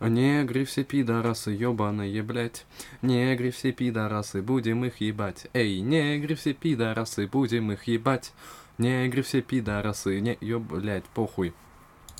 Негры все пидорасы, ебаные, блять. Негры все пидорасы, будем их ебать. Эй, негры все пидорасы, будем их ебать. Негры все пидорасы, не, ёб, блять, похуй.